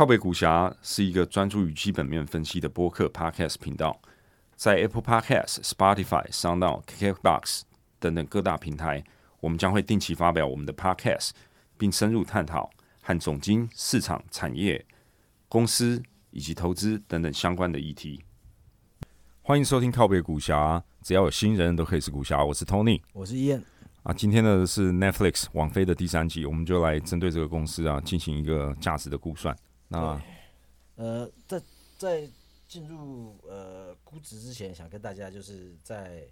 靠北股侠是一个专注于基本面分析的播客 Podcast 频道，在 Apple Podcast、Spotify、SoundOn、KKBox 等等各大平台，我们将会定期发表我们的 Podcast，并深入探讨和总经、市场、产业、公司以及投资等等相关的议题。欢迎收听靠北股侠，只要有新人都可以是股侠。我是 Tony，我是 Ian。啊，今天呢是 Netflix 网飞的第三季，我们就来针对这个公司啊进行一个价值的估算。那呃，在在进入呃估值之前，想跟大家就是在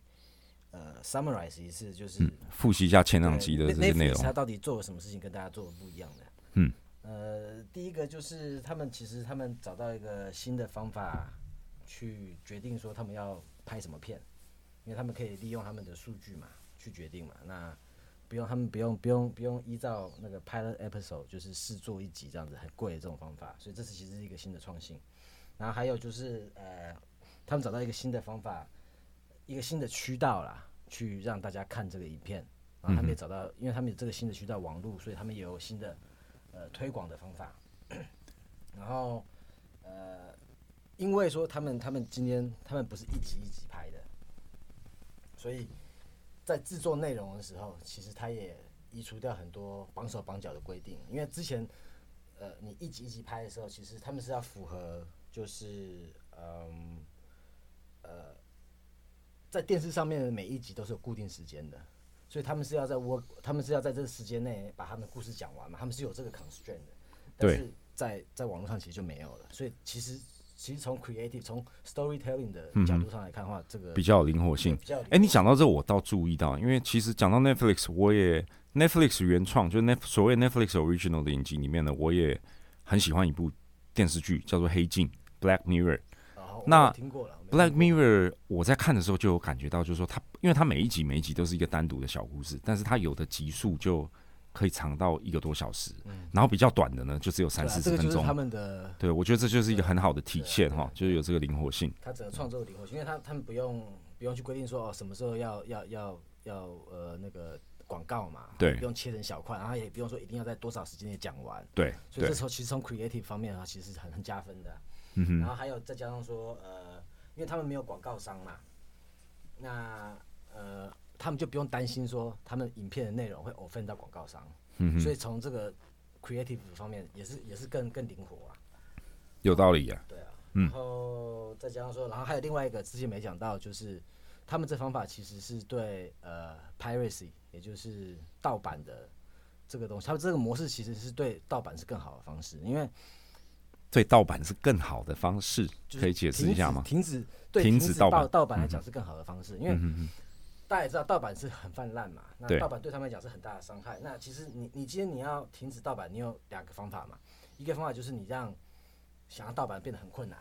呃 summarize 一次，就是、复习一下前两集的这些内 Netflix 它。到底做了什么事情跟大家做的不一样的。嗯，呃，第一个就是他们其实他们找到一个新的方法去决定说他们要拍什么片，因为他们可以利用他们的数据嘛去决定嘛。那不用他们不用不用不用依照那个 pilot episode 就是试做一集这样子很贵的这种方法，所以这是其实是一个新的创新。然后还有就是呃，他们找到一个新的方法，一个新的渠道啦，去让大家看这个影片。然后他们也找到，因为他们有这个新的渠道网络，所以他们也有新的呃推广的方法。然后呃，因为说他们他们今天他们不是一集一集拍的，所以在制作内容的时候，其实他也移除掉很多绑手绑脚的规定。因为之前呃你一集一集拍的时候，其实他们是要符合就是嗯呃在电视上面的每一集都是有固定时间的。所以他们是要在 work，他们是要在这个时间内把他们的故事讲完嘛，他们是有这个 constraint 的。但是在在网络上其实就没有了。所以其实其实从 creative 从 storytelling 的角度上来看的话，这个比较有灵活性比。较哎、你讲到这，我倒注意到，因为其实讲到 Netflix，我也 Netflix 原创，就是 Net 所谓 Netflix original 的影集里面呢，我也很喜欢一部电视剧，叫做《黑镜》（Black Mirror）。哦那 Black Mirror，我在看的时候就有感觉到，就是说它，因为它每一集每一集都是一个单独的小故事，但是它有的集数就可以长到一个多小时，然后比较短的呢，就只有三四十分钟。他们的对，我觉得这就是一个很好的体现对哈，就是有这个灵活性。他整个创作的灵活性，因为他他们不用不用去规定说哦什么时候要要要要呃那个广告嘛，对不用切成小块，然后也不用说一定要在多少时间内讲完，对对所以这，时候其实从 creative 方面的话，其实是很很加分的。啊、嗯哼，然后还有再加上说，呃，因为他们没有广告商嘛，那呃，他们就不用担心说他们影片的内容会 offend 到广告商，嗯，所以从这个 creative 方面也是也是更更灵活啊，有道理呀。对啊，嗯。然后再加上说，然后还有另外一个之前没讲到，就是他们这方法其实是对呃 piracy，也就是盗版的这个东西，他们这个模式其实是对盗版是更好的方式，因为对盗版是更好的方式，就是可以解释一下吗？停止对停停止盗盗版。盗版来讲是更好的方式，因为大家也知道盗版是很泛滥嘛，那盗版对他们来讲是很大的伤害。那其实你你今天你要停止盗版，你有两个方法嘛，一个方法就是你让想要盗版变得很困难，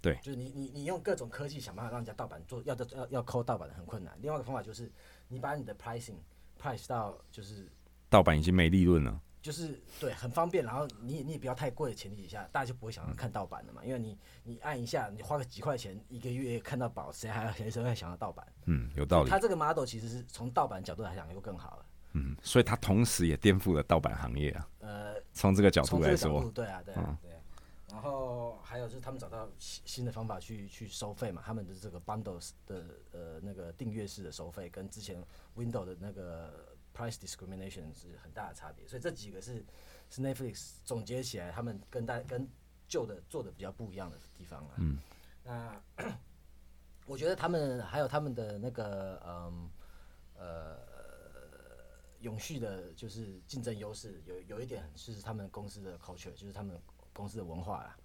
对就是你你你用各种科技想办法让人家盗版做要的要要抠盗版的很困难。另外一个方法就是你把你的 pricing price 到就是盗版已经没利润了。就是对，很方便，然后你你也不要太贵的前提下，大家就不会想要看盗版的嘛，因为你你按一下，你花个几块钱一个月看到宝，谁还谁谁会想要盗版？嗯，有道理它。这个 model 其实是从盗版角度来讲又更好了。嗯，所以它同时也颠覆了盗版行业啊。呃，从这个角度来说对啊，对啊嗯，对啊。然后还有就是他们找到新新的方法去去收费嘛，他们的这个 bundles 的呃那个订阅式的收费跟之前 Windows 的那个 price discrimination 是很大的差别，所以这几个是是 Netflix 总结起来他们跟大跟旧的做的比较不一样的地方啊。嗯，那 我觉得他们还有他们的那个嗯呃永续的，就是竞争优势，有有一点是他们公司的 culture，就是他们公司的文化啦。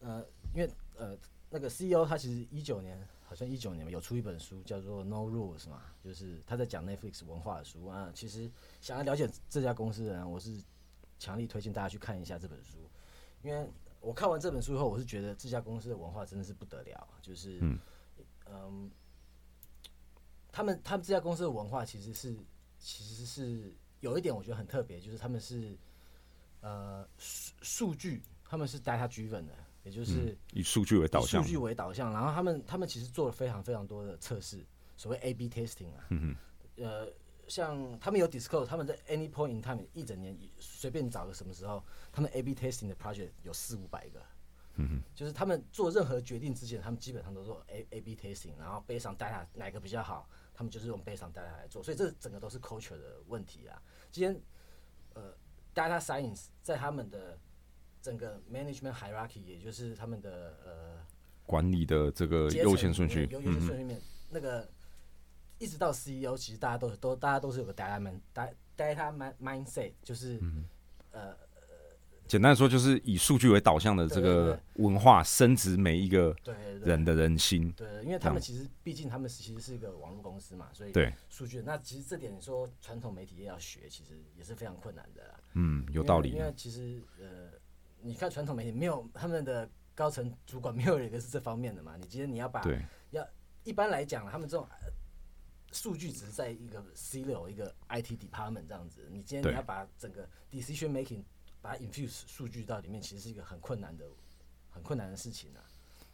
呃，因为呃那个 CEO 他其实一九年好像一九年有出一本书叫做 No Rules 嘛，就是他在讲 Netflix 文化的书。啊。其实想要了解这家公司的人，我是强力推荐大家去看一下这本书，因为我看完这本书以后，我是觉得这家公司的文化真的是不得了，就是嗯。嗯，他们他们这家公司的文化其实是其实是有一点我觉得很特别，就是他们是呃数数据，他们是 data driven 的，也就是以数据为导向。数据为导向，然后他们他们其实做了非常非常多的测试，所谓 A/B testing 啊，嗯呃像他们有 Discord，他们在 any point in time 一整年随便找个什么时候，他们 A/B testing 的 project 有四五百个。嗯就是他们做任何决定之前，他们基本上都做 A A/B testing，然后背上 data 哪个比较好，他们就是用背上 data 来做，所以这整个都是 culture 的问题啊。今天呃 data science 在他们的整个 management hierarchy，也就是他们的呃管理的这个优先顺序，优优先顺序里面，那个一直到 CEO，其实大家都都大家都是有个 data man data data man mindset，就是、呃简单说，就是以数据为导向的这个文化，升值每一个人的人心。对，因为他们其实毕竟他们其实是一个网络公司嘛，所以对。数据那其实这点你说传统媒体业要学，其实也是非常困难的啦。嗯，有道理。因因为其实呃，你看传统媒体没有他们的高层主管没有一个是这方面的嘛，你今天你要把要，一般来讲，他们这种呃数据只是在一个 C 六一个 IT department 这样子，你今天你要把整个 decision making 把它 infuse 数据到里面，其实是一个很困难的、很困难的事情啊。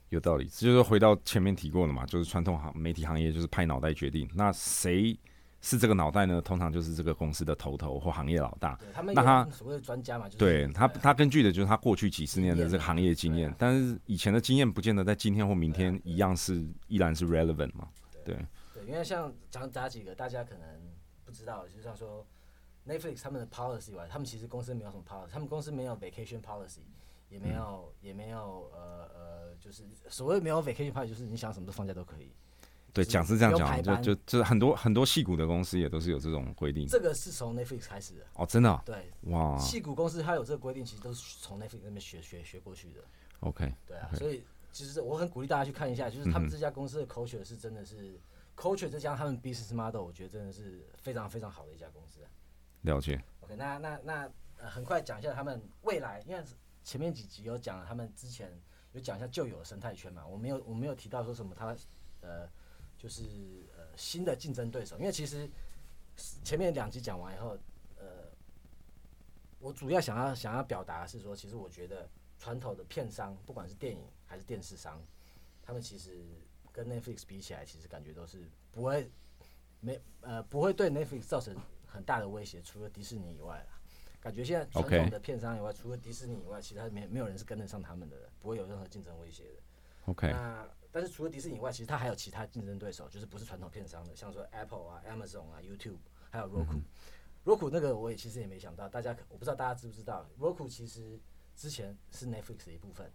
有道理。这就是回到前面提过的嘛，就是传统行媒体行业就是拍脑袋决定，那谁是这个脑袋呢？通常就是这个公司的头头或行业老大。对他们那他所谓的专家嘛，就是对他，啊他根据的就是他过去几十年的这个行业经验但是以前的经验不见得在今天或明天一样是依然是 relevant 嘛。对，对，因为像讲打几个大家可能不知道，就像说 Netflix 他们的 policy 以外，他们其实公司没有什么 policy，他们公司没有 vacation policy，也没有、也没有呃呃，就是所谓没有 vacation policy，就是你想什么时候放假都可以。对，讲是这样讲，班就就就是很多很多戏股的公司也都是有这种规定。这个是从 Netflix 开始的，哦，真的啊、对，哇戏股公司它有这个规定，其实都是从 Netflix 那边学学学过去的。，OK，对啊所以其实我很鼓励大家去看一下，就是他们这家公司的 culture 是真的是、culture，再加上他们 business model，我觉得真的是非常非常好的一家公司啊。了解。OK，那那那呃，很快讲一下他们未来，因为前面几集有讲了，他们之前有讲一下旧有的生态圈嘛，我没有我没有提到说什么他呃就是呃新的竞争对手，因为其实前面两集讲完以后，呃，我主要想要想要表达的是说，其实我觉得传统的片商，不管是电影还是电视商，他们其实跟 Netflix 比起来，其实感觉都是不会没呃不会对 Netflix 造成很大的威胁，除了迪士尼以外啦。感觉现在传统的片商以外除了迪士尼以外，其他没没有人是跟得上他们的，不会有任何竞争威胁的。OK，那但是除了迪士尼以外，其实它还有其他竞争对手，就是不是传统片商的，像说 Apple 啊、Amazon 啊、YouTube，还有 Roku。Roku 那个我也其实也没想到，大家可我不知道大家知不知道，Roku 其实之前是 Netflix 的一部分，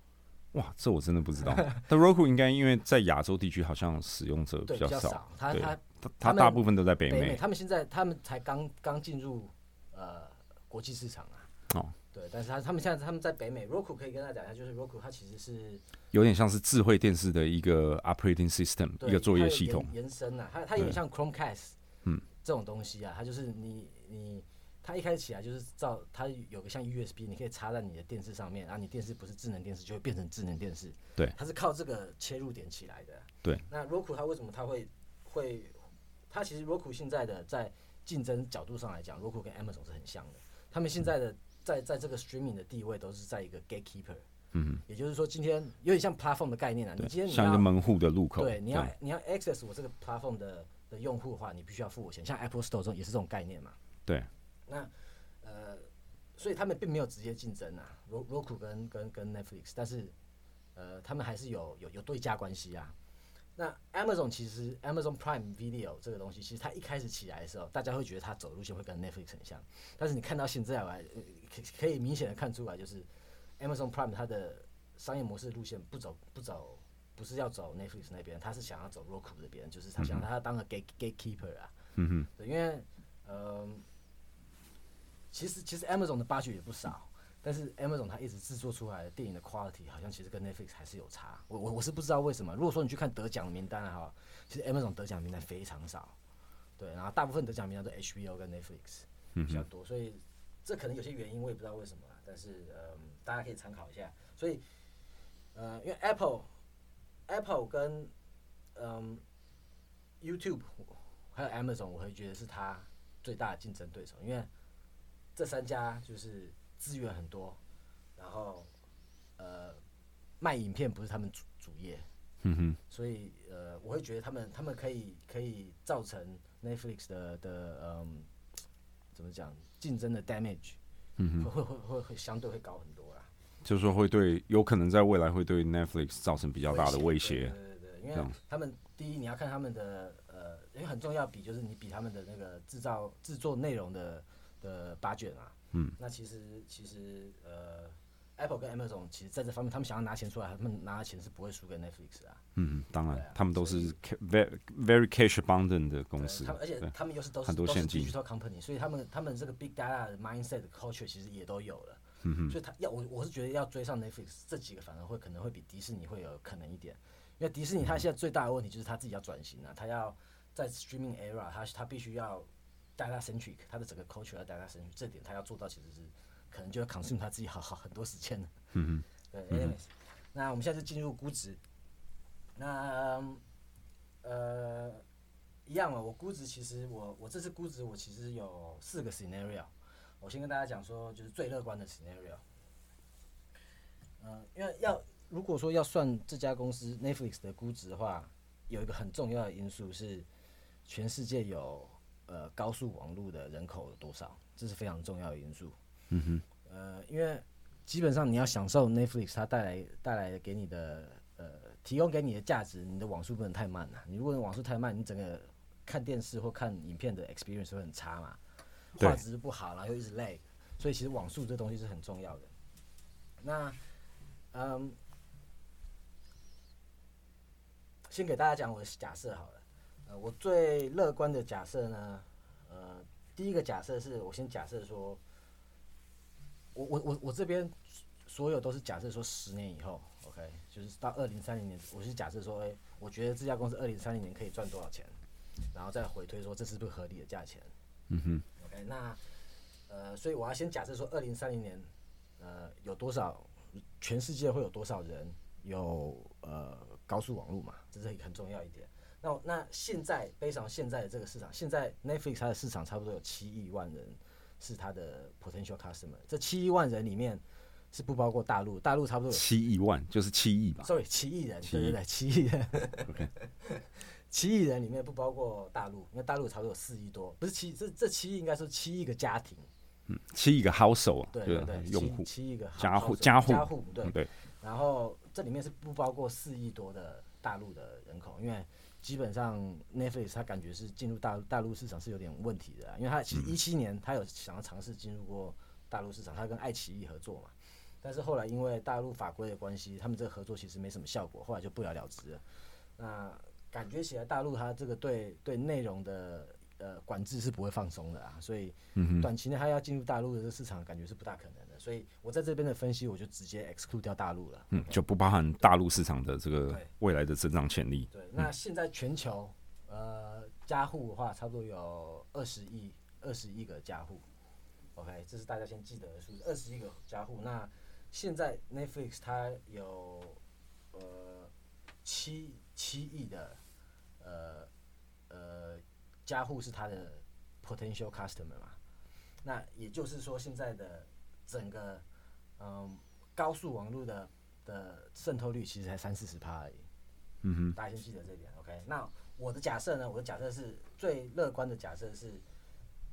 哇，这我真的不知道。但 Roku 应该因为在亚洲地区好像使用者，比较少。它它它大部分都在北北美。他们现在他们才刚刚进入呃国际市场啊。哦。对，但是他他们现在他们在北美，Roku 可以跟大家讲一下，就是 Roku 它其实是有点像是智慧电视的一个 operating system，一个作业系统延。延伸啊，它它有点像 Chromecast，嗯，这种东西啊，它就是你你它一开始起来就是照它有个像 USB，你可以插在你的电视上面，然后你电视不是智能电视，就会变成智能电视。对它是靠这个切入点起来的。对，那 Roku 它为什么它会会它其实 Roku 现在的在竞争角度上来讲，Roku 跟 Amazon 是很像的，他们现在的在在这个 streaming 的地位都是在一个 gatekeeper。嗯，也就是说，今天有点像 platform 的概念啊。你对今天，你要像一个门户的入口。对，你要你要 access 我这个 platform 的的用户的话，你必须要付我钱。像 Apple Store 这种也是这种概念嘛。对。那呃，所以他们并没有直接竞争啊，Ro-，Roku 跟跟跟 Netflix，但是呃，他们还是有有有对价关系啊。那 Amazon 其实 Amazon Prime Video 这个东西，其实它一开始起来的时候，大家会觉得它走路线会跟 Netflix 很像，但是你看到现在来，呃可可以明显的看出来，就是 Amazon Prime 它的商业模式路线不走不走，不是要走 Netflix 那边，它是想要走 Roku 这边，就是它想让它当个 gate gatekeeper 啊。嗯哼，对，因为呃，其实其实 Amazon 的 budget 也不少，但是 Amazon 它一直制作出来的电影的 quality 好像其实跟 Netflix 还是有差。我我我是不知道为什么。如果说你去看得奖的名单啊哈，其实 Amazon 得奖名单非常少，对，然后大部分得奖名单都 HBO 跟 Netflix 比较多，所以这可能有些原因我也不知道为什么啦，但是呃，大家可以参考一下。所以呃，因为 Apple Apple 跟嗯 YouTube 还有 Amazon，我会觉得是它最大的竞争对手，因为这三家就是资源很多，然后呃卖影片不是他们主主业，嗯哼，所以呃，我会觉得他们他们可以可以造成 Netflix 的的嗯，怎么讲竞争的 damage，嗯哼。会会会会相对会高很多啦。就是说会对有可能在未来会对 Netflix 造成比较大的威胁。对对对，因为他们第一你要看他们的呃，因为很重要比就是你比他们的那个制造制作内容的的 budget 啊，嗯，那其实其实呃，Apple 跟 Amazon 其实在这方面他们想要拿钱出来，他们拿的钱是不会输给 Netflix 啊。嗯，当然啊，他们都是 very very cash abundant 的公司他们而且他们又是都是很多都是现金 digital company，所以他们他们这个 big data 的 mindset culture 其实也都有了。嗯哼，所以他要我我是觉得要追上 Netflix 这几个反而会可能会比迪士尼会有可能一点，因为迪士尼它现在最大的问题就是它自己要转型啊，它要在 streaming era 它它必须要 data centric，它的整个 culture 要 data centric，这点他要做到其实是可能就要 consume 他自己好好很多时间的。嗯对，anyways，那我们现在就进入估值。那呃，一样了。我估值其实我我这次估值我其实有四个 scenario。我先跟大家讲说，就是最乐观的 scenario。嗯，因为要如果说要算这家公司 Netflix 的估值的话，有一个很重要的因素是，全世界有呃高速网络的人口有多少，这是非常重要的因素。嗯哼，呃，因为基本上你要享受 Netflix 它带来带来给你的呃提供给你的价值，你的网速不能太慢了。你如果网速太慢，你整个看电视或看影片的 experience 会很差嘛，画质不好，然后又一直 lag，所以其实网速这东西是很重要的。那嗯，先给大家讲我的假设好了。呃，我最乐观的假设呢，呃，第一个假设是我先假设说，我我我我这边所有都是假设说十年以后，OK，就是到二零三零年，我是假设说，哎、我觉得这家公司二零三零年可以赚多少钱，然后再回推说这是不是合理的价钱嗯哼，，OK，那呃，所以我要先假设说二零三零年，呃，有多少全世界会有多少人有呃高速网络嘛，这是很重要一点。那那现在非常现在的这个市场，现在 Netflix 它的市场差不多有七亿万人是它的 potential customer，这七亿万人里面是不包括大陆，大陆差不多有七亿万就是七亿吧？sorry 七亿人，对对对，七亿人 OK 七亿人里面不包括大陆，因为大陆差不多有四亿多，不是七这这七亿应该说七亿个家庭，嗯七亿个 household 啊，对对对，用户七七亿个家户家户家户对嗯，对，然后这里面是不包括四亿多的大陆的人口，因为基本上 Netflix 它感觉是进入大大陆市场是有点问题的啊，因为它其实一七年它有想要尝试进入过大陆市场，它跟爱奇艺合作嘛，但是后来因为大陆法规的关系，他们这个合作其实没什么效果，后来就不了了之了。那感觉起来大陆它这个对对内容的呃管制是不会放松的啊，所以短期内它要进入大陆的这个市场，感觉是不大可能的。所以我在这边的分析，我就直接 exclude 掉大陆了。嗯，就不包含大陆市场的这个未来的增长潜力。对，那现在全球呃加户的话，差不多有二十亿二十亿个加户。OK，这是大家先记得的数字，二十亿个加户。那现在 Netflix 它有呃七七亿的呃呃加户是它的 potential customer 嘛？那也就是说，现在的整个嗯高速网络的的渗透率其实才三四十趴而已。嗯哼，大家先记得这点，OK？那我的假设呢？我的假设是最乐观的假设是，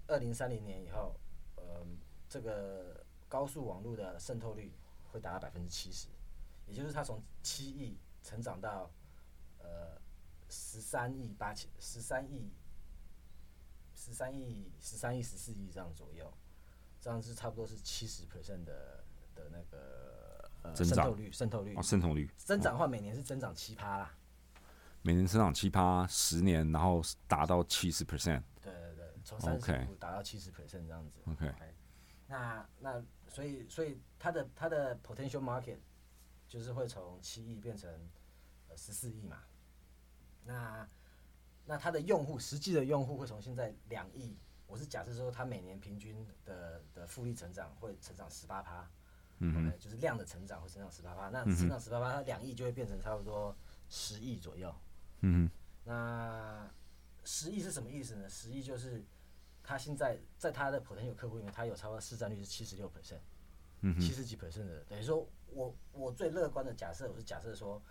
二零三零年以后，嗯，这个高速网络的渗透率会达到百分之七十，也就是它从七亿成长到呃十三亿八千十三亿十三亿十三亿十四亿这样左右，这样是差不多是七十 percent 的的那个呃增长渗透率渗透率哦，渗透率增长的话，每年是增长七趴啦。每年增长七趴，十年然后达到七十 percent。对对对，从三 OK 十五达到七十 percent 这样子。OK 那那所以所以它的它的 potential market 就是会从七亿变成呃十四亿嘛。那那它的用户实际的用户会从现在两亿，我是假设说它每年平均的的复利成长会成长十八趴。嗯哼 OK，就是量的成长会成长十八趴，那成长十八趴，它两亿就会变成差不多十亿左右。嗯那十亿是什么意思呢？十亿就是他现在在他的 potential 客户里面，他有差不多市占率是七十六 percent，七十几 percent 的，等于说我我最乐观的假设，我是假设说，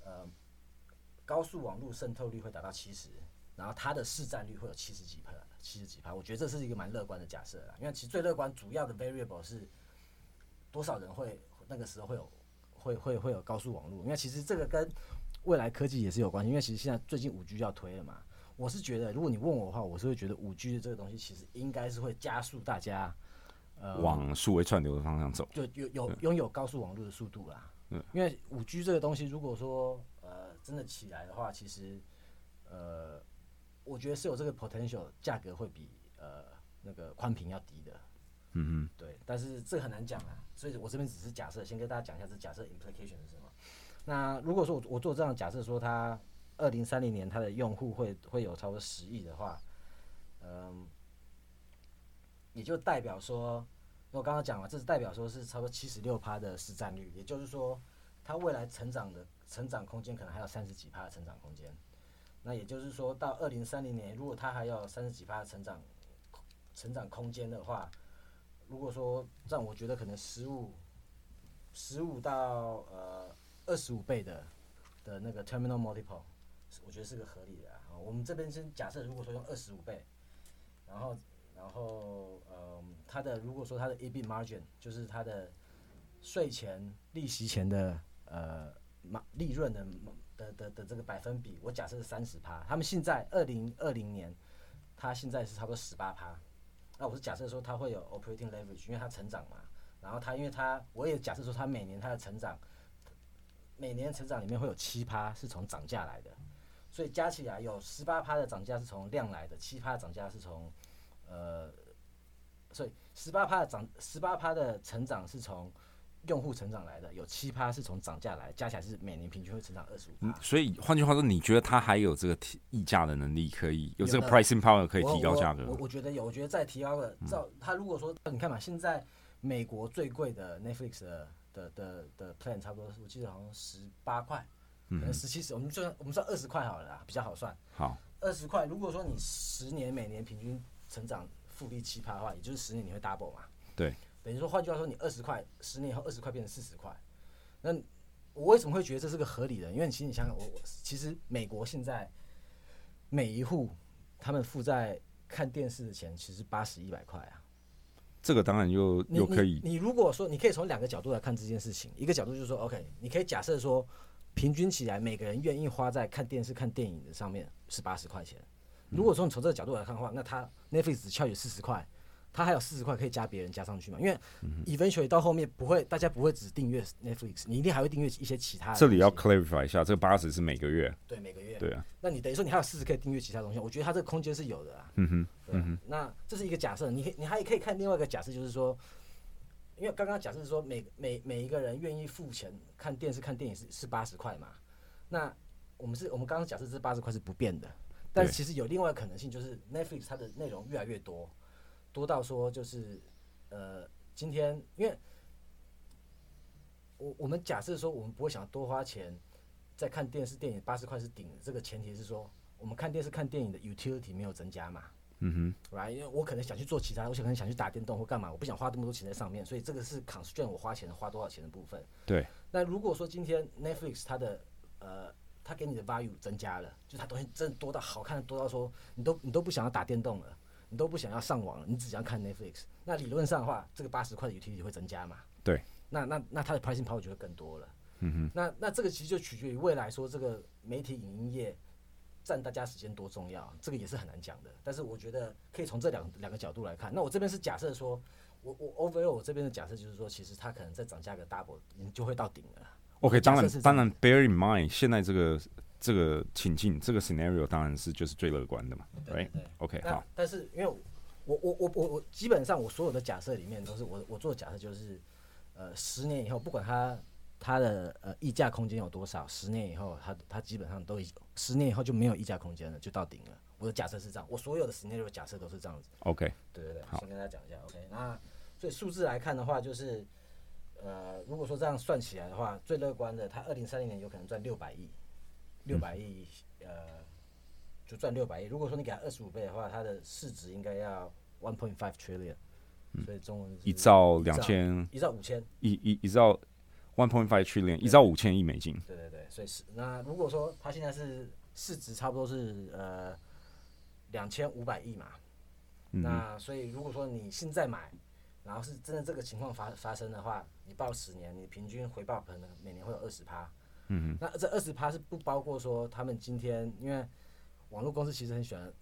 呃，高速网络渗透率会达到七十，然后它的市占率会有七十几趴，七十几趴，我觉得这是一个蛮乐观的假设啦。因为其实最乐观主要的 variable 是多少人会那个时候会有会会会有高速网络，因为其实这个跟未来科技也是有关系，因为其实现在最近五 G 要推了嘛。我是觉得，如果你问我的话，我是会觉得五 G 的这个东西其实应该是会加速大家呃往数位串流的方向走。就有有拥有高速网络的速度啦。嗯因为五 G 这个东西，如果说呃真的起来的话，其实呃我觉得是有这个 potential，价格会比呃那个宽屏要低的。嗯对，但是这个很难讲啊，所以我这边只是假设，先跟大家讲一下这假设 implication 是什么。那如果说我我做这样的假设，说它二零三零年它的用户会会有超过十亿的话，嗯，也就代表说，我刚刚讲了，这是代表说是超过七十六趴的市占率，也就是说，它未来成长的成长空间可能还有三十几趴的成长空间。那也就是说到二零三零年，如果它还有三十几趴的成长成长空间的话，如果说让我觉得可能十五十五到呃二十五倍的的那个 terminal multiple，我觉得是个合理的啊。我们这边先假设，如果说用二十五倍，然后然后呃它的如果说它的 EBIT margin 就是它的税前利息前的呃马利润的的的的这个百分比，我假设是三十趴，他们现在二零二零年，他现在是差不多十八趴。那我是假设说他会有 operating leverage，因为它成长嘛，然后他因为他我也假设说他每年它的成长，每年成长里面会有七趴是从涨价来的，所以加起来有十八趴的涨价是从量来的，七趴的涨价是从呃，所以十八趴的涨十八趴的成长是从用户成长来的，有七趴是从涨价来的，加起来是每年平均会成长二十五嗯。，所以换句话说，你觉得它还有这个提议价的能力，可以有这个 pricing power 可以提高价格嗯我我？我觉得有，我觉得在提高了，照它如果说你看嘛，现在美国最贵的 Netflix 的的的的 plan 差不多，我记得好像十八块，可能十七十，我们就算我们算二十块好了啦，比较好算。好，二十块，如果说你十年每年平均成长复利七趴的话，也就是十年你会 double 嘛？对，等于说换句话说，你二十块，十年以后二十块变成四十块，那我为什么会觉得这是个合理的？因为其实你想想，我我其实美国现在每一户他们负债看电视的钱，其实八十一百块啊。这个当然又又可以你你如果说你可以从两个角度来看这件事情，一个角度就是说，OK，你可以假设说，平均起来每个人愿意花在看电视、看电影的上面是八十块钱。如果说你从这个角度来看的话，那他 Netflix 只翘有四十块，他还有四十块可以加别人加上去嘛？因为嗯 eventually 到后面不会，大家不会只订阅 Netflix，你一定还会订阅一些其他的。这里要 clarify 一下，这个八十是每个月，对每个月，对啊，那你等于说你还有四十可以订阅其他东西，我觉得它这个空间是有的啊。嗯哼，对啊，那这是一个假设，你你还可以看另外一个假设，就是说，因为刚刚假设是说每每每一个人愿意付钱看电视看电影是是八十块嘛，那我们是我们刚刚假设这八十块是不变的，但是其实有另外可能性，就是 Netflix 它的内容越来越多，多到说就是呃今天因为我我们假设说我们不会想多花钱在看电视电影八十块是顶的，这个前提是说我们看电视看电影的 utility 没有增加嘛。嗯 right？因为我可能想去做其他，我可能想去打电动或干嘛，我不想花这么多钱在上面，所以这个是 constrain 我花钱花多少钱的部分。对。那如果说今天 Netflix 它的呃，它给你的 value 增加了，就它东西真的多到好看的多到说，你都你都不想要打电动了，你都不想要上网了，你只想要看 Netflix。那理论上的话，这个八十块的 utility 会增加嘛？对。那那那它的 pricing power 就会更多了。嗯哼。那那这个其实就取决于未来说这个媒体影音业占大家时间多重要，这个也是很难讲的。但是我觉得可以从这两两个角度来看。那我这边是假设说，我我 overall 我这边的假设就是说，其实它可能再涨价个 double，你就会到顶了。OK，当然当然，bear in mind，现在这个这个情境这个 scenario 当然是就是最乐观的嘛？对 OK，好，但是因为我我我我我基本上我所有的假设里面都是我我做的假设就是，呃，十年以后不管它它的呃溢价空间有多少，十年以后它它基本上都已十年以后就没有溢价空间了，就到顶了。我的假设是这样，我所有的 scenario 假设都是这样子。OK，对对对，先跟大家讲一下，OK。那所以数字来看的话，就是呃，如果说这样算起来的话，最乐观的，它二零三零年有可能赚六百亿，六百亿，呃，就赚六百亿。如果说你给他二十五倍的话，它的市值应该要 one point five trillion，所以中文是一兆两千一兆五千，一一一兆 One point five trillion，一兆五千亿美金。对对对，所以是那如果说它现在是市值差不多是呃两千五百亿嘛，嗯那所以如果说你现在买，然后是真的这个情况发发生的话，你报十年，你平均回报可能每年会有二十趴。嗯那这二十趴是不包括说他们今天因为网络公司其实很喜欢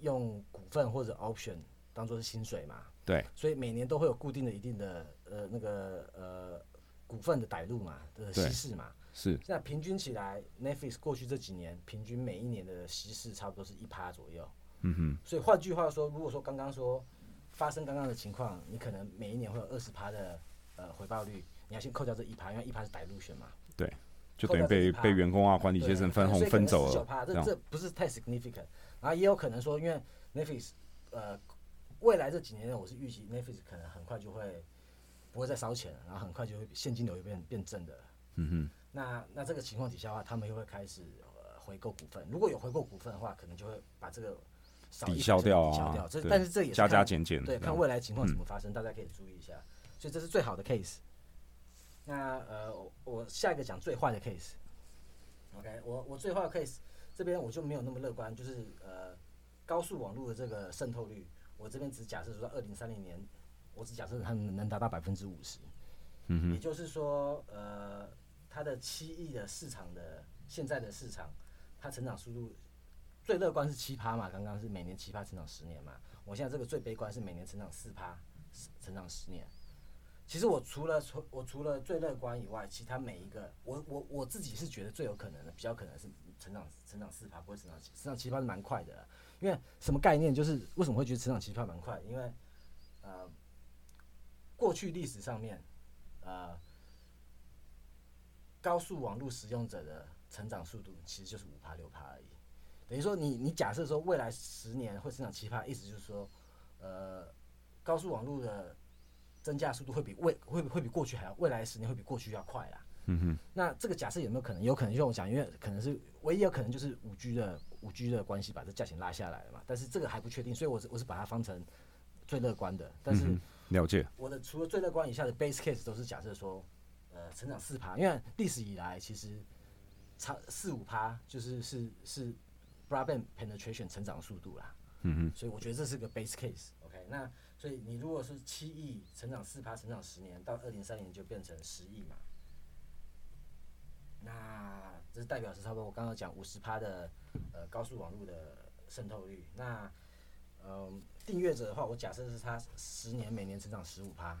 用股份或者 option 当做是薪水嘛，对，所以每年都会有固定的一定的呃那个呃股份的逮入嘛的对稀释嘛。是那平均起来，Netflix 过去这几年平均每一年的稀释差不多是一趴左右。嗯哼，所以换句话说，如果说刚刚说发生刚刚的情况，你可能每一年会有二十趴的呃回报率，你要先扣掉这一趴，因为一趴是逮入选嘛。就等于被被员工啊、管理阶层分红分走了，趴，这样这这不是太 significant。然后也有可能说，因为 Netflix 呃未来这几年我是预计 Netflix 可能很快就会不会再烧钱了，然后很快就会现金流也变变正的。嗯哼，那那这个情况底下的话，他们又会开始呃回购股份。如果有回购股份的话，可能就会把这个少抵消掉抵消掉。这但是这也是加加看减减，对，看未来情况怎么发生，大家可以注意一下。所以这是最好的 case。那呃，我我下一个讲最坏的 case。OK，我我最坏的 case 这边我就没有那么乐观，就是呃高速网络的这个渗透率，我这边只假设说二零三零年，我只假设它能能达到百分之五十。嗯哼，也就是说，呃，它的七亿的市场的现在的市场，它成长速度最乐观是七趴嘛，刚刚是每年七趴成长十年嘛，我现在这个最悲观是每年成长四趴，成长十年。其实我除了除我除了最乐观以外，其他每一个我我我自己是觉得最有可能的，比较可能是成长成长四趴，不会成长成长七趴是蛮快的，因为什么概念？就是为什么会觉得成长七趴蛮快？因为呃，过去历史上面。呃，高速网络使用者的成长速度其实就是五趴六趴而已。等于说你，你假设说未来十年会成长七趴，意思就是说，呃，高速网络的增加速度会比未会会比过去还要，未来十年会比过去要快啦。嗯哼，那这个假设有没有可能？有可能，就像我讲，因为可能是唯一有可能就是五 G 的五 G 的关系把这价钱拉下来了嘛。但是这个还不确定，所以我是我是把它放成最乐观的。但是嗯了解，我的除了最乐观以下的 base case 都是假设说，呃，成长四趴，因为历史以来其实差四五趴就是是是 broadband penetration 成长速度啦，嗯哼，所以我觉得这是个 base case。OK，那所以你如果是七亿成长四趴，成长十年，到二零三零就变成十亿嘛，那这代表是差不多我刚刚讲五十趴的呃高速网络的渗透率，那嗯，订阅者的话，我假设是他十年每年成长十五趴，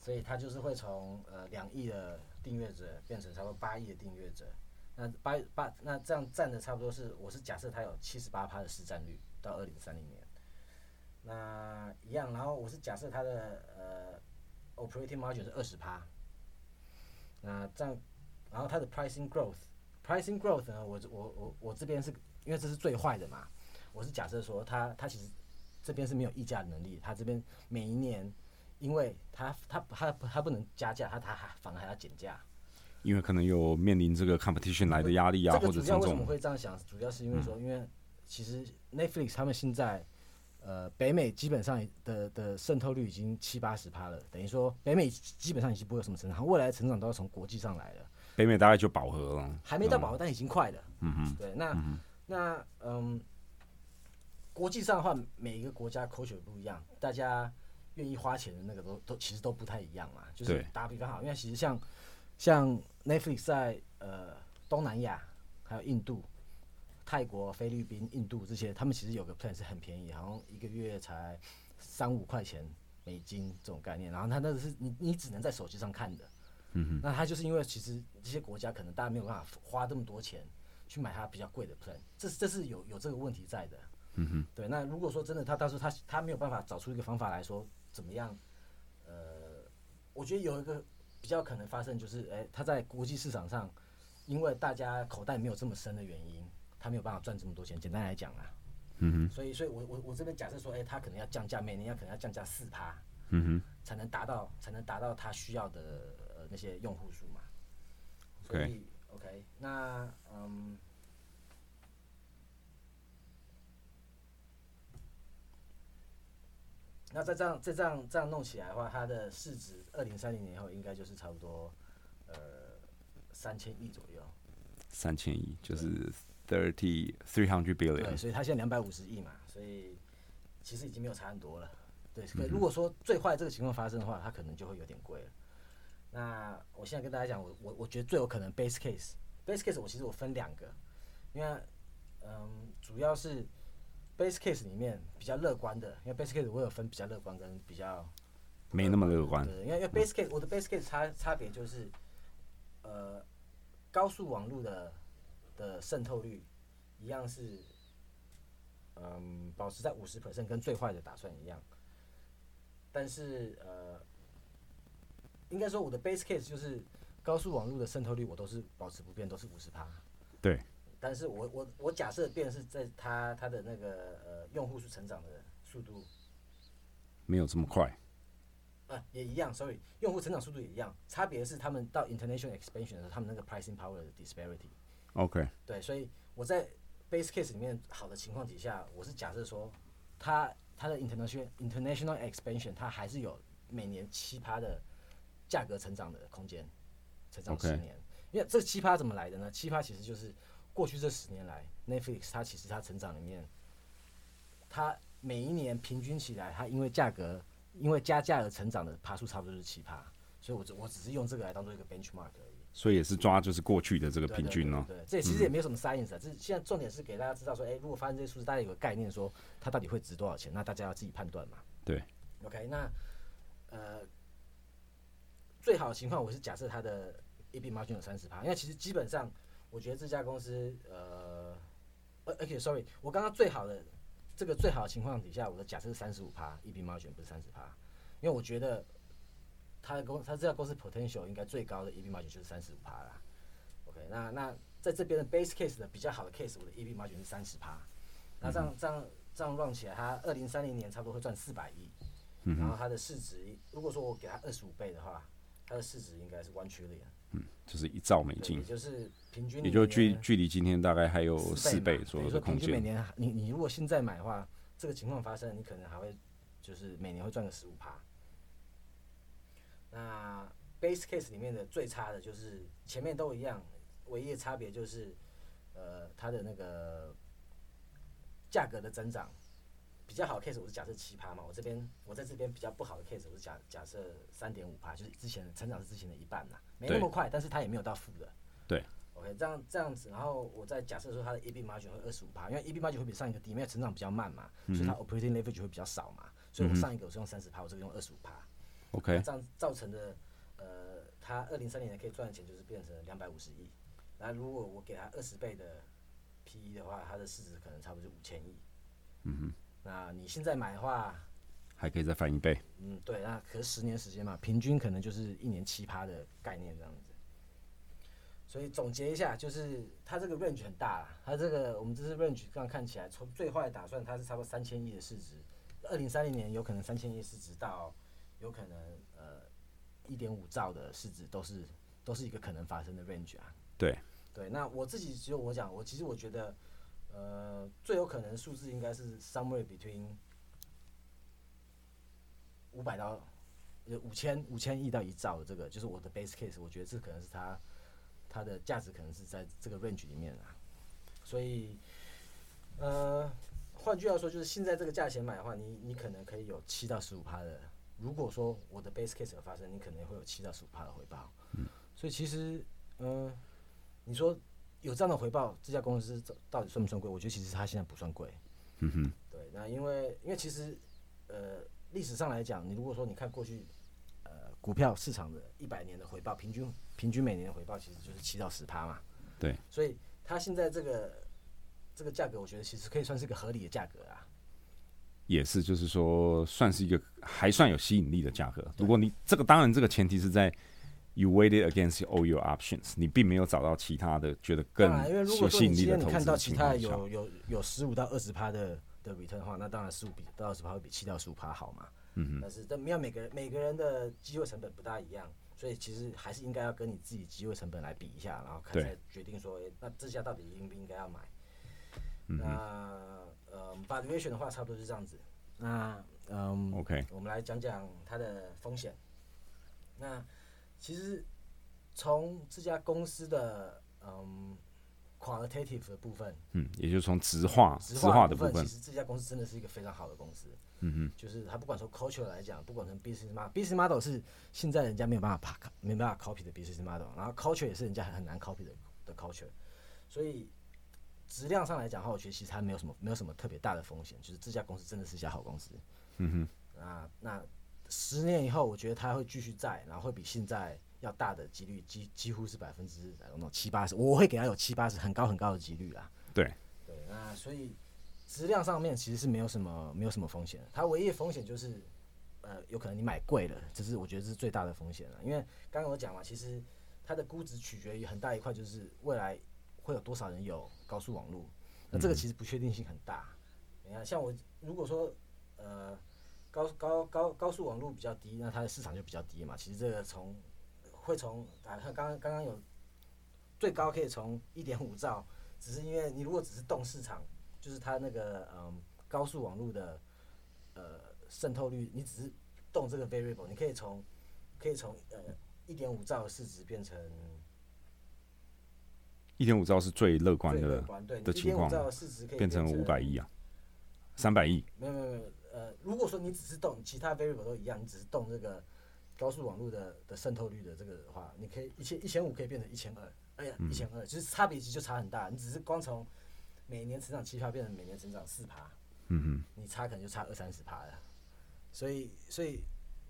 所以他就是会从呃两亿的订阅者变成差不多八亿的订阅者。那八八那这样占的差不多是，我是假设他有七十八趴的市占率。到二零三零年。那一样，然后我是假设它的呃 operating margin 是二十趴。那这样，然后它的 pricing growth，pricing growth 呢，我我我我这边是因为这是最坏的嘛。我是假设说它它其实这边是没有议价能力，它这边每一年，因为它它它它不能加价，它它还反而还要减价。因为可能有面临这个 competition 来的压力啊，或者种个主要为什么，会这样想？主要是因为说，因为其实 Netflix 他们现在呃北美基本上的的渗透率已经七八十趴了，等于说北美基本上已经不会有什么成长，未来的成长都要从国际上来了。北美大概就饱和了，还没到饱和，但已经快了。嗯哼，对，那、嗯那嗯，国际上的话，每一个国家 culture 不一样，大家愿意花钱的那个都都其实都不太一样嘛。就是打比方好，因为其实像像 Netflix 在呃东南亚还有印度、泰国、菲律宾、印度这些，他们其实有个 plan 是很便宜，好像一个月才三五块钱美金这种概念。然后他那个是你你只能在手机上看的。嗯哼，那他就是因为其实这些国家可能大家没有办法花这么多钱去买它比较贵的 plan，这是这是有有这个问题在的。嗯哼，对，那如果说真的他到时候他他没有办法找出一个方法来说怎么样，呃，我觉得有一个比较可能发生就是，哎、他在国际市场上，因为大家口袋没有这么深的原因，他没有办法赚这么多钱。简单来讲啊，嗯哼，所以所以我我我这边假设说，哎、他可能要降价，每年要可能要降价四趴，嗯哼，才能达到才能达到他需要的呃那些用户数嘛。所 OK 以 OK，那嗯。那再这样再这样这样弄起来的话，它的市值二零三零年后应该就是差不多呃，三千亿左右。三千亿就是 thirty three hundred，billion。所以它现在两百五十亿嘛，所以其实已经没有差很多了。对，可如果说最坏这个情况发生的话，它可能就会有点贵了。那我现在跟大家讲，我我我觉得最有可能 base case，base case 我其实我分两个，因为嗯，主要是 base case 里面比较乐观的，因为 base case 我有分比较乐观跟比较没那么乐观。对，因为因为 base case 我的 base case 差差别就是，呃，高速网络的的渗透率一样是，嗯，保持在五十 percent，跟最坏的打算一样。但是呃，应该说我的 base case 就是高速网络的渗透率我都是保持不变，都是五十趴。对。但是我我我假设变是在它它的那个呃用户数成长的速度没有这么快。啊，也一样，sorry，用户成长速度也一样，差别是他们到 international expansion 的时候，他们那个 pricing power 的 disparity。OK，对，所以我在 base case 里面好的情况底下，我是假设说，它它的 international international expansion 它还是有每年七趴的价格成长的空间，成长十年。因为这七趴怎么来的呢？七趴其实就是过去这十年来，Netflix 它其实它成长里面，它每一年平均起来，它因为价格因为加价而成长的趴数差不多就是七趴，所以我只我只是用这个来当做一个 benchmark 而已。所以也是抓就是过去的这个平均哦。对这也其实也没有什么 science 啊，这现在重点是给大家知道说，哎、如果发生这些数字，大家有个概念说它到底会值多少钱，那大家要自己判断嘛。对。OK，那呃，最好的情况我是假设它的 EB margin 有三十趴，因为其实基本上我觉得这家公司呃，呃，OK，sorry，、我刚刚最好的这个最好的情况底下，我的假设是三十五趴 EB margin 不是三十趴，因为我觉得它的公它这家公司 potential 应该最高的 EB margin 就是三十五趴啦。OK，那那在这边的 base case 的比较好的 case，我的 EB margin 是三十趴，那这样这样这样 run 起来，它二零三零年差不多会赚四百亿，然后它的市值，如果说我给它二十五倍的话，它的市值应该是 one trillion，就是一兆美，金也，就是平均也就距距离今天大概还有四四倍嘛左右的空等于说平均每。年你你如果现在买的话，这个情况发生，你可能还会就是每年会赚个十五趴。那 base case 里面的最差的就是前面都一样，唯一的差别就是呃它的那个价格的增长。比较好的 case 我是假设七趴嘛，我这边我在这边比较不好的 case 我是假假设三点五趴，就是之前的成长是之前的一半啦，没那么快，但是它也没有到负的。对 OK，这样这样子，然后我再假设说它的 EB margin 会二十五趴，因为 EB margin 会比上一个低，因为成长比较慢嘛，所以它 operating leverage 会比较少嘛，所以我上一个我是用三十趴，我这个用二十五趴，OK，这样造成的呃，他二零三零年可以赚的钱就是变成两百五十亿，那如果我给他二十倍的 PE 的话，它的市值可能差不多就五千亿。嗯哼，那你现在买的话，还可以再翻一倍。嗯，对，那可是十年时间嘛，平均可能就是一年七趴的概念这样子。所以总结一下，就是它这个 range 很大啦，它这个我们这次 range 这样看起来，从最坏的打算它是差不多三千亿的市值，二零三零年有可能三千亿市值到有可能呃一点五兆的市值都是都是一个可能发生的 range 啊。对，对，那我自己只有我讲，我其实我觉得，呃，最有可能数字应该是 somewhere between 五百到呃五千五千亿到一兆的这个，就是我的 base case，我觉得这可能是它它的价值可能是在这个 range 里面啊。所以，呃，换句话说，就是现在这个价钱买的话，你你可能可以有七到十五趴的。如果说我的 base case 有发生，你可能会有七到十五趴的回报。所以其实，呃，你说有这样的回报，这家公司到底算不算贵？我觉得其实它现在不算贵。嗯哼，对，那因为因为其实呃历史上来讲，你如果说你看过去呃股票市场的一百年的回报，平均平均每年的回报其实就是七到十趴嘛。对，所以它现在这个这个价格，我觉得其实可以算是个合理的价格啊。也是，就是说算是一个还算有吸引力的价格。如果你这个当然这个前提是在 you weighted against all your options，你并没有找到其他的觉得更，吸引力的投资看到其他有有有十五到二十趴的的 return 的话，那当然十五比到二十趴会比七到十五趴好嘛。嗯但是但没有每个人每个人的机会成本不大一样，所以其实还是应该要跟你自己机会成本来比一下，然后看对才决定说，诶那这家到底应不应该要买。嗯那呃，valuation 的话差不多是这样子。那嗯哼，OK，我们来讲讲它的风险。那其实从这家公司的嗯 qualitative 的部分，嗯，也就是从直化直直化的部分其，实这家公司真的是一个非常好的公司。嗯哼，就是它不管从 culture 来讲，不管从 business model，business model 是现在人家没有办法爬，没办法 copy 的 business model，然后 culture 也是人家很难 copy 的的 culture，所以质量上来讲的话，我觉得其实它没有什么没有什么特别大的风险，就是这家公司真的是一家好公司。嗯哼那那十年以后，我觉得它会继续在，然后会比现在要大的几率，几几乎是百分之那种七八十，我会给它有七八十很高很高的几率啦。对对，那所以质量上面其实是没有什么没有什么风险，它唯一的风险就是，呃，有可能你买贵了，这是我觉得这是最大的风险了。因为刚刚我讲嘛，其实它的估值取决于很大一块就是未来会有多少人有高速网络，那这个其实不确定性很大。你看，像我如果说呃高高高高速网络比较低，那它的市场就比较低嘛。其实这个从会从啊，看刚刚刚刚有最高可以从一点五兆，只是因为你如果只是动市场，就是它那个嗯高速网络的呃渗透率，你只是动这个 variable，你可以从可以从呃一点五兆的市值变成一点五兆是最乐观的，的情况变成五百亿啊，三百亿，没有没有没有，呃，如果说你只是动其他 variable 都一样，你只是动这个高速网络的的渗透率的这个的话，你可以一千一千五可以变成一千二，哎呀，一千二，其实差别其实就差很大。你只是光从每年成长七趴变成每年成长四趴，嗯哼，你差可能就差二三十趴了。所以所以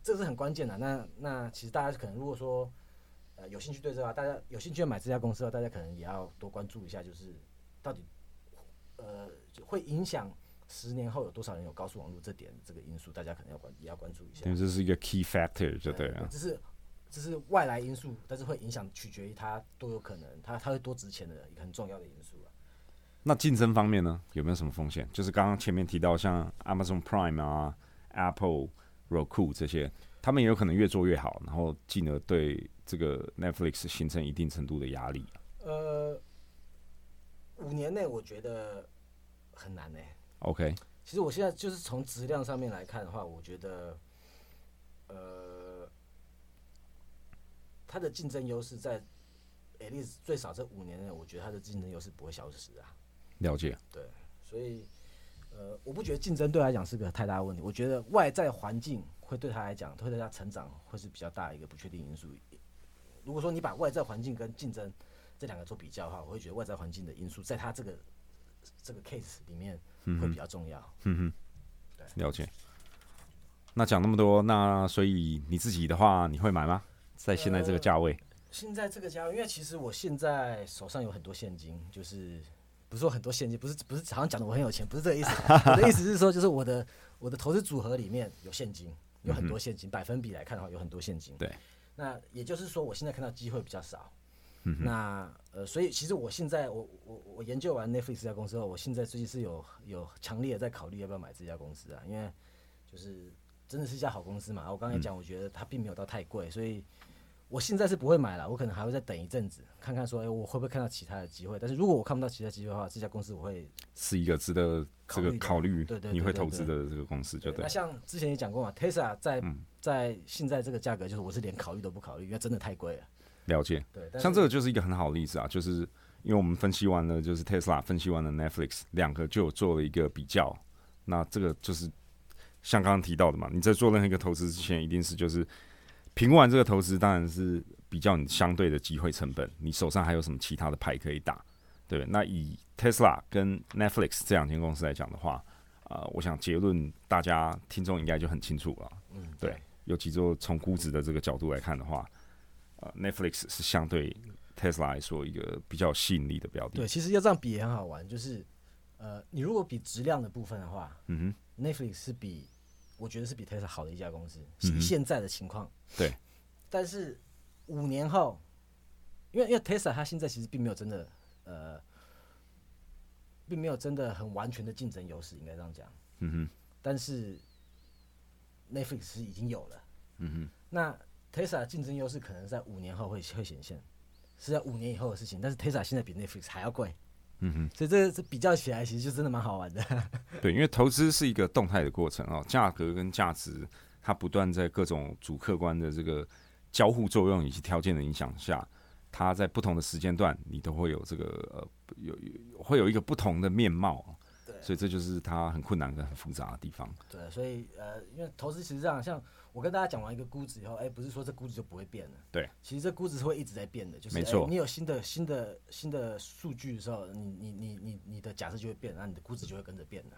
这是很关键的。那那其实大家可能如果说呃有兴趣对这个，大家有兴趣要买这家公司的话，大家可能也要多关注一下，就是到底呃会影响十年后有多少人有高速网络这点这个因素，大家可能要关也要关注一下因。为这是一个 key factor，就对了。这是这是外来因素，但是会影响取决于它多有可能，它它会多值钱的一个很重要的因素啊。那竞争方面呢，有没有什么风险？就是刚刚前面提到像 Amazon Prime 啊、Apple、Roku 这些，他们也有可能越做越好，然后进而对这个 Netflix 形成一定程度的压力。呃，五年内我觉得很难呢、OK，其实我现在就是从质量上面来看的话，我觉得，呃，它的竞争优势在 at least 最少这五年内，我觉得它的竞争优势不会消失啊。了解。对所以，呃，我不觉得竞争对他来讲是个太大的问题。我觉得外在环境会对他来讲，会对他成长会是比较大的一个不确定因素。如果说你把外在环境跟竞争这两个做比较的话，我会觉得外在环境的因素在他这个这个 case 里面会比较重要。嗯哼，对了解。那讲那么多，那所以你自己的话，你会买吗？在现在这个价位，现在这个价位，因为其实我现在手上有很多现金，就是不是说很多现金，不是不是好像讲的我很有钱，不是这个意思。我的意思是说，就是我的我的投资组合里面有现金，有很多现金，百分比来看的话，有很多现金。对。那也就是说，我现在看到机会比较少。嗯那呃，所以其实我现在我我我研究完 Netflix 这家公司后，我现在最近是有有强烈的在考虑要不要买这家公司啊，因为就是真的是一家好公司嘛。我刚才讲，我觉得它并没有到太贵，所以我现在是不会买了，我可能还会再等一阵子，看看说，哎、我会不会看到其他的机会。但是如果我看不到其他机会的话，这家公司我会是一个值得这个考虑对对对你会投资的这个公司，就对那。像之前也讲过嘛，Tesla 在、在现在这个价格，就是我是连考虑都不考虑，因为真的太贵了。了解。对，像这个就是一个很好的例子啊，就是因为我们分析完了，就是 Tesla 分析完了 Netflix，两个就有做了一个比较。那这个就是像刚刚提到的嘛，你在做任何一个投资之前，一定是就是评估完这个投资，当然是比较你相对的机会成本，你手上还有什么其他的牌可以打，对？那以 Tesla 跟 Netflix 这两间公司来讲的话，呃，我想结论大家听众应该就很清楚了。嗯，对，尤其就从估值的这个角度来看的话，呃，Netflix 是相对 Tesla 来说一个比较有吸引力的标的。对，其实要这样比也很好玩，就是呃，你如果比质量的部分的话嗯哼，Netflix 是比我觉得是比 Tesla 好的一家公司，嗯现在的情况。对，但是五年后，因为因为 Tesla 它现在其实并没有真的呃，并没有真的很完全的竞争优势，应该这样讲。嗯哼，但是 Netflix 是已经有了。嗯哼，那 Tesla 的竞争优势可能在五年后会会显现，是在五年以后的事情。但是 Tesla 现在比 Netflix 还要贵，嗯哼，所以这这比较起来，其实就真的蛮好玩的。对，因为投资是一个动态的过程哦，价格跟价值它不断在各种主客观的这个交互作用以及条件的影响下，它在不同的时间段，你都会有这个呃有有会有一个不同的面貌。对所以这就是它很困难跟很复杂的地方。对，所以呃，因为投资其实这样，像我跟大家讲完一个估值以后，哎、不是说这估值就不会变了。对，其实这估值是会一直在变的，就是没错哎你有新的新的新的数据的时候，你你你你你的假设就会变，然后你的估值就会跟着变的。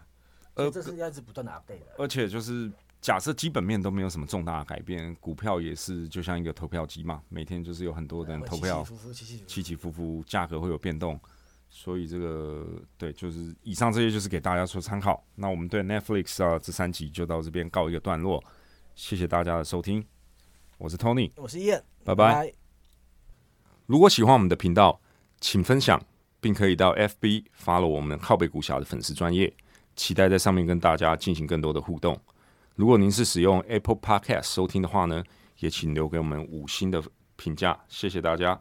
呃这是要一直不断的 update 的。而且就是假设基本面都没有什么重大的改变，股票也是就像一个投票机嘛，每天就是有很多人投票，起起伏伏，价格会有变动，所以这个对，就是以上这些就是给大家做参考。那我们对 Netflix 啊这三集就到这边告一个段落，谢谢大家的收听，我是 Tony，我是燕，拜拜。如果喜欢我们的频道，请分享，并可以到 FB follow 我们靠背股侠的粉丝专业，期待在上面跟大家进行更多的互动。如果您是使用 Apple Podcast 收听的话呢，也请留给我们五星的评价，谢谢大家。